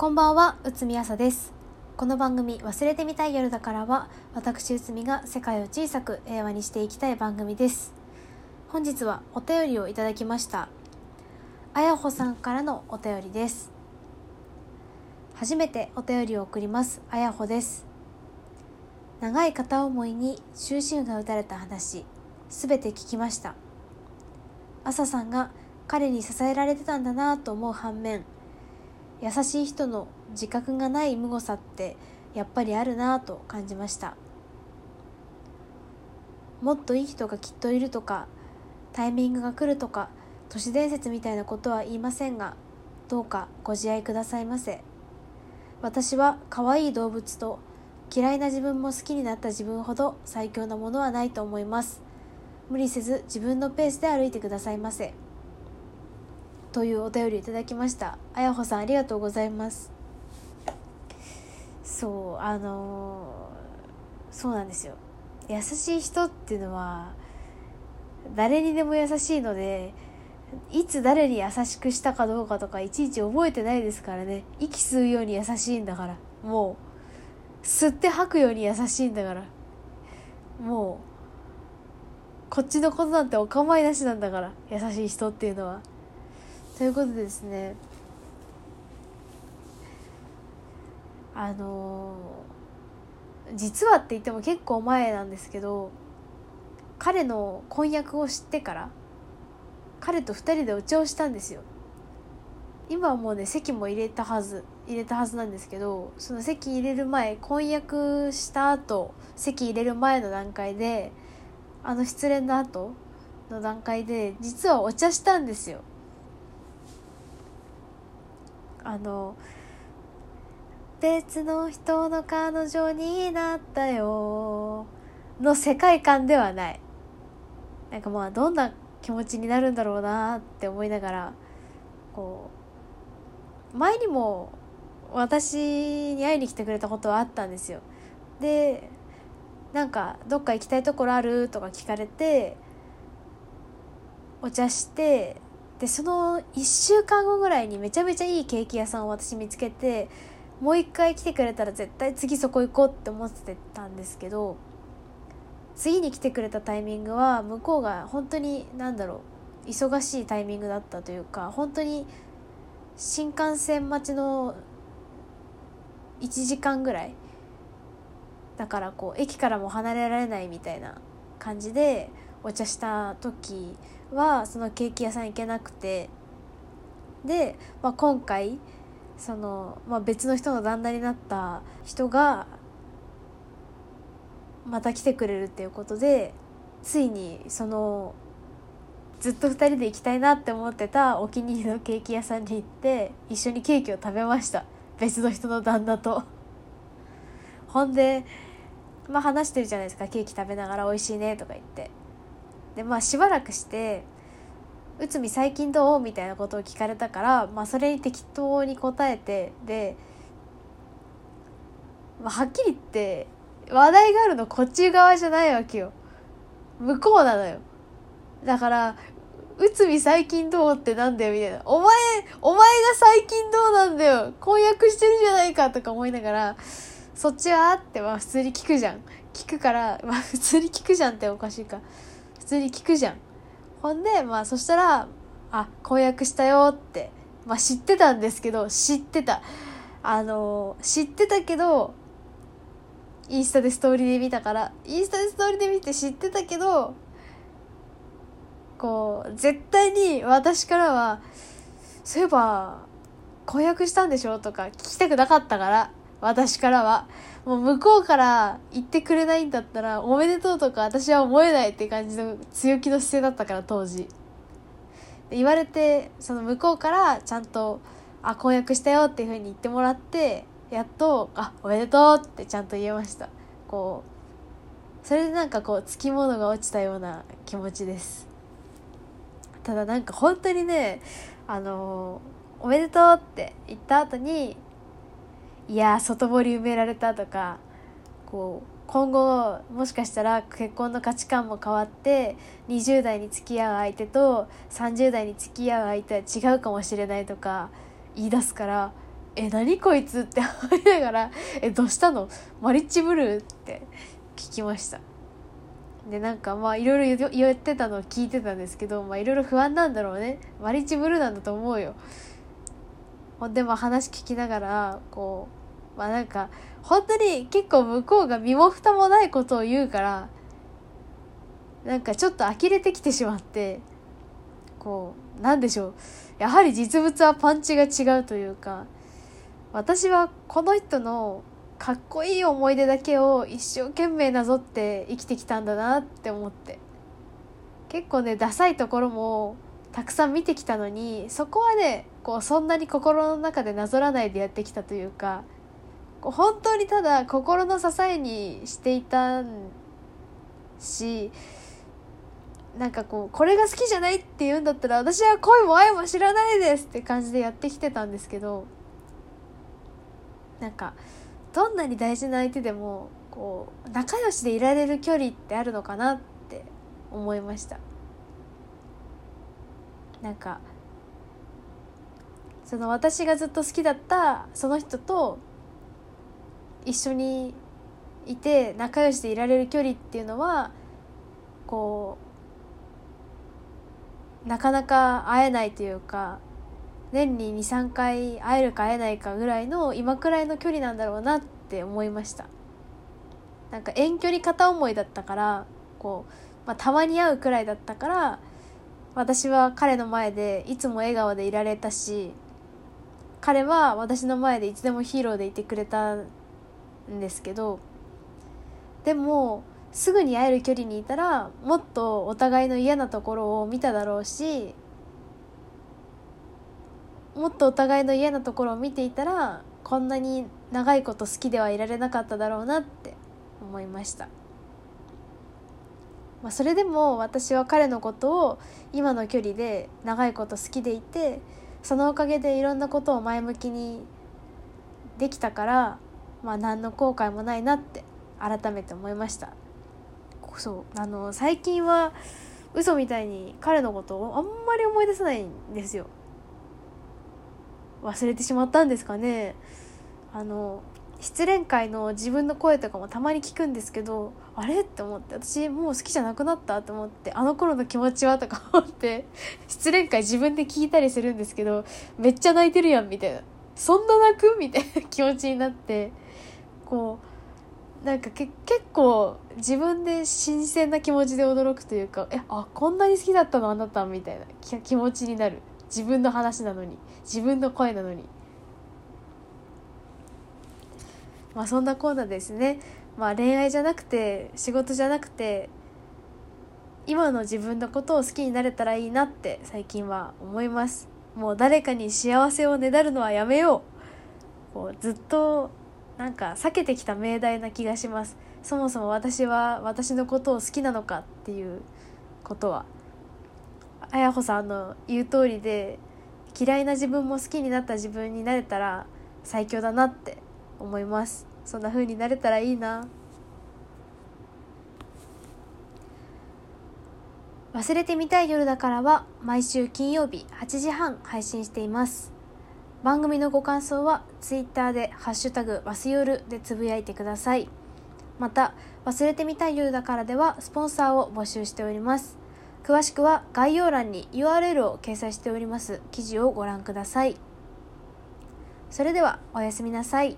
こんばんは、内海朝です。この番組、忘れてみたい夜だからは、私内海が世界を小さく平和にしていきたい番組です。本日はお便りをいただきました。あやほさんからのお便りです。初めてお便りを送ります、あやほです。長い片思いに終止符が打たれた話、すべて聞きました。朝さんが彼に支えられてたんだなぁと思う反面、優しい人の自覚がない無誤さってやっぱりあるなぁと感じました。もっといい人がきっといるとかタイミングが来るとか都市伝説みたいなことは言いませんがどうかご自愛くださいませ。私は可愛い動物と嫌いな自分も好きになった自分ほど最強なものはないと思います。無理せず自分のペースで歩いてくださいませ。というお便りいただきました。あやほさんありがとうございます。そうあのそうなんですよ。優しい人っていうのは誰にでも優しいのでいつ誰に優しくしたかどうかとかいちいち覚えてないですからね。息吸うように優しいんだから。もう吸って吐くように優しいんだから。もうこっちのことなんてお構いなしなんだから優しい人っていうのは。ということでですねあの実はって言っても結構前なんですけど彼の婚約を知ってから彼と2人でお茶をしたんですよ。今はもうね席も入れたはず入れたはずなんですけどその席入れる前婚約した後席入れる前の段階であの失恋の後の段階で実はお茶したんですよ。あの別の人の彼女になったよの世界観ではない。なんかまあどんな気持ちになるんだろうなって思いながらこう前にも私に会いに来てくれたことはあったんですよ。でなんかどっか行きたいところあるとか聞かれてお茶してでその1週間後ぐらいにめちゃめちゃいいケーキ屋さんを私見つけてもう一回来てくれたら絶対次そこ行こうって思ってたんですけど次に来てくれたタイミングは向こうが本当に何だろう忙しいタイミングだったというか本当に新幹線待ちの1時間ぐらいだからこう駅からも離れられないみたいな感じでお茶した時はそのケーキ屋さん行けなくて。で、まあ、今回その、まあ、別の人の旦那になった人がまた来てくれるっていうことでついにそのずっと2人で行きたいなって思ってたお気に入りのケーキ屋さんに行って一緒にケーキを食べました。別の人の旦那と。ほんでまあ話してるじゃないですか。ケーキ食べながら美味しいねとか言って。でまあしばらくして「内海最近どう?」みたいなことを聞かれたから、まあ、それに適当に答えてで、まあ、はっきり言って話題があるのこっち側じゃないわけよ向こうなのよだから「内海最近どう?」ってなんだよみたいな「お前お前が最近どうなんだよ婚約してるじゃないか」とか思いながら「そっちは?」ってまあ普通に聞くじゃん聞くからまあ普通に聞くじゃんっておかしいか通に聞くじゃんほんでまあそしたら「あ婚約したよ」って、まあ、知ってたんですけど知ってたあの知ってたけどインスタでストーリーで見たからインスタでストーリーで見て知ってたけどこう絶対に私からは「そういえば婚約したんでしょ?」とか聞きたくなかったから私からはもう向こうから言ってくれないんだったらおめでとうとか私は思えないって感じの強気の姿勢だったから当時。言われてその向こうからちゃんと「あ婚約したよ」っていうふうに言ってもらってやっと「あおめでとう」ってちゃんと言えました。こうそれでなんかこうつきものが落ちたような気持ちです。ただなんか本当にねあの「おめでとう」って言った後にいや外堀埋められたとかこう今後もしかしたら結婚の価値観も変わって20代に付き合う相手と30代に付き合う相手は違うかもしれないとか言い出すからえ何こいつって 思いながら「えどうしたの？マリッジブルー?」って聞きました。でなんかまあいろいろ言ってたのを聞いてたんですけどまあいろいろ不安なんだろうね。マリッジブルーなんだと思うよ。ほんでま話聞きながらこうまあなんか本当に結構向こうが身も蓋もないことを言うからなんかちょっと呆れてきてしまってこうなんでしょう。やはり実物はパンチが違うというか私はこの人のかっこいい思い出だけを一生懸命なぞって生きてきたんだなって思って。結構ねダサいところもたくさん見てきたのにそこはねこうそんなに心の中でなぞらないでやってきたというか本当にただ心の支えにしていたしなんかこうこれが好きじゃないって言うんだったら私は恋も愛も知らないですって感じでやってきてたんですけどなんかどんなに大事な相手でもこう仲良しでいられる距離ってあるのかなって思いました。なんかその私がずっと好きだったその人と一緒にいて仲良しでいられる距離っていうのはこうなかなか会えないというか年に23回会えるか会えないかぐらいの今くらいの距離なんだろうなって思いました。なんか遠距離片思いだったからこう、まあ、たまに会うくらいだったから私は彼の前でいつも笑顔でいられたし彼は私の前でいつでもヒーローでいてくれたんですけどでもすぐに会える距離にいたらもっとお互いの嫌なところを見ただろうしもっとお互いの嫌なところを見ていたらこんなに長いこと好きではいられなかっただろうなって思いました、まあ、それでも私は彼のことを今の距離で長いこと好きでいてそのおかげでいろんなことを前向きにできたからまあ何の後悔もないなって改めて思いました。そうあの最近は嘘みたいに彼のことをあんまり思い出さないんですよ。忘れてしまったんですかね。あの失恋会の自分の声とかもたまに聞くんですけどあれって思って私もう好きじゃなくなったと思ってあの頃の気持ちはとか思って失恋会自分で聞いたりするんですけどめっちゃ泣いてるやんみたいな。そんな泣くみたいな気持ちになってこうなんかけ結構自分で新鮮な気持ちで驚くというかえあこんなに好きだったのあなたみたいな気持ちになる。自分の話なのに。自分の声なのに。まあそんなコーナーですね。まあ恋愛じゃなくて仕事じゃなくて今の自分のことを好きになれたらいいなって最近は思います。もう誰かに幸せをねだるのはやめよう。こうずっとなんか避けてきた命題な気がします。そもそも私は私のことを好きなのかっていうことは。綾穂さんの言う通りで嫌いな自分も好きになった自分になれたら最強だなって思います。そんな風になれたらいいな。忘れてみたい夜だからは毎週金曜日8時半配信しています。番組のご感想はツイッターでハッシュタグわすよるでつぶやいてください。また忘れてみたい夜だからではスポンサーを募集しております。詳しくは概要欄に URL を掲載しております記事をご覧ください。それではおやすみなさい。